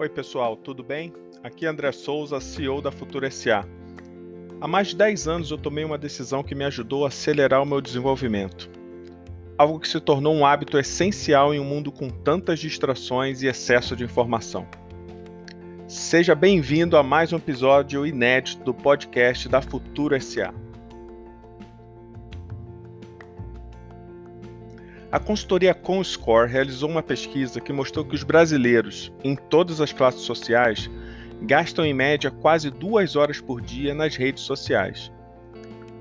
Oi, pessoal, tudo bem? Aqui é André Souza, CEO da Futura SA. Há mais de 10 anos eu tomei uma decisão que me ajudou a acelerar o meu desenvolvimento. Algo que se tornou um hábito essencial em um mundo com tantas distrações e excesso de informação. Seja bem-vindo a mais um episódio inédito do podcast da Futura SA. A consultoria ComScore realizou uma pesquisa que mostrou que os brasileiros, em todas as classes sociais, gastam em média quase duas horas por dia nas redes sociais.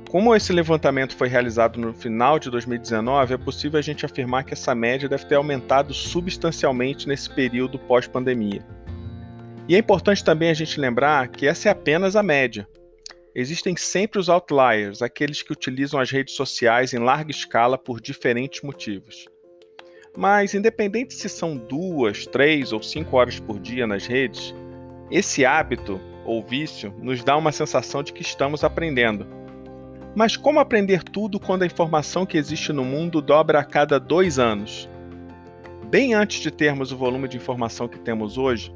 Como esse levantamento foi realizado no final de 2019, é possível a gente afirmar que essa média deve ter aumentado substancialmente nesse período pós-pandemia. E é importante também a gente lembrar que essa é apenas a média. Existem sempre os outliers, aqueles que utilizam as redes sociais em larga escala por diferentes motivos. Mas, independente se são duas, três ou cinco horas por dia nas redes, esse hábito ou vício nos dá uma sensação de que estamos aprendendo. Mas como aprender tudo quando a informação que existe no mundo dobra a cada dois anos? Bem antes de termos o volume de informação que temos hoje,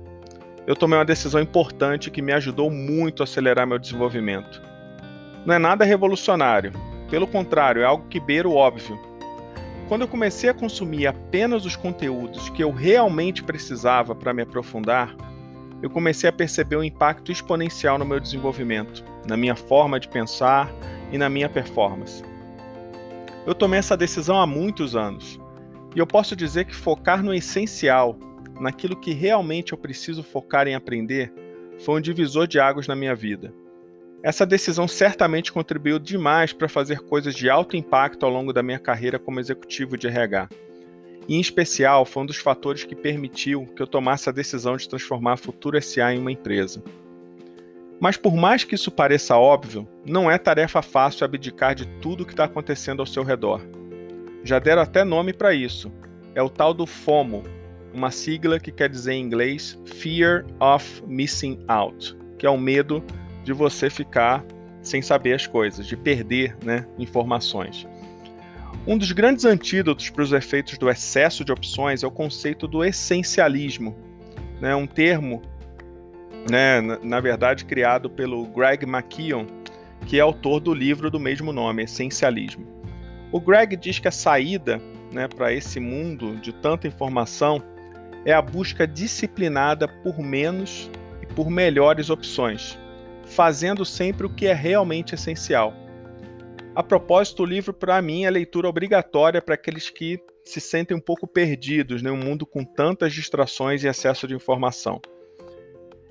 eu tomei uma decisão importante que me ajudou muito a acelerar meu desenvolvimento. Não é nada revolucionário, pelo contrário, é algo que beira o óbvio. Quando eu comecei a consumir apenas os conteúdos que eu realmente precisava para me aprofundar, eu comecei a perceber um impacto exponencial no meu desenvolvimento, na minha forma de pensar e na minha performance. Eu tomei essa decisão há muitos anos, e eu posso dizer que focar no essencial naquilo que realmente eu preciso focar em aprender, foi um divisor de águas na minha vida. Essa decisão certamente contribuiu demais para fazer coisas de alto impacto ao longo da minha carreira como executivo de RH. E, em especial, foi um dos fatores que permitiu que eu tomasse a decisão de transformar a Futura SA em uma empresa. Mas, por mais que isso pareça óbvio, não é tarefa fácil abdicar de tudo o que está acontecendo ao seu redor. Já deram até nome para isso. É o tal do FOMO, uma sigla que quer dizer em inglês Fear of Missing Out, que é o medo de você ficar sem saber as coisas, de perder né, informações. Um dos grandes antídotos para os efeitos do excesso de opções é o conceito do essencialismo, né, um termo, né, na, verdade, criado pelo Greg McKeown, que é autor do livro do mesmo nome, Essencialismo. O Greg diz que a saída né, para esse mundo de tanta informação é a busca disciplinada por menos e por melhores opções, fazendo sempre o que é realmente essencial. A propósito, o livro, para mim, é leitura obrigatória para aqueles que se sentem um pouco perdidos em né? mundo com tantas distrações e excesso de informação.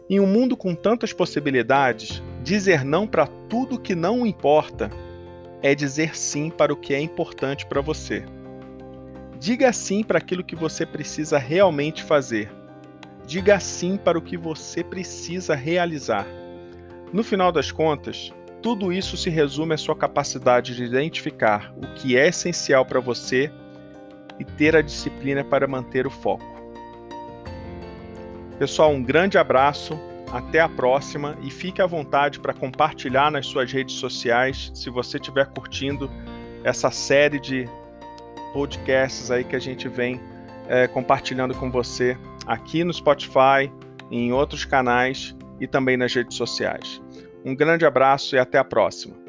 Em um mundo com tantas possibilidades, dizer não para tudo que não importa é dizer sim para o que é importante para você. Diga sim para aquilo que você precisa realmente fazer. Diga sim para o que você precisa realizar. No final das contas, tudo isso se resume à sua capacidade de identificar o que é essencial para você e ter a disciplina para manter o foco. Pessoal, um grande abraço, até a próxima e fique à vontade para compartilhar nas suas redes sociais se você estiver curtindo essa série de podcasts aí que a gente vem é, compartilhando com você aqui no Spotify, em outros canais e também nas redes sociais. Um grande abraço e até a próxima.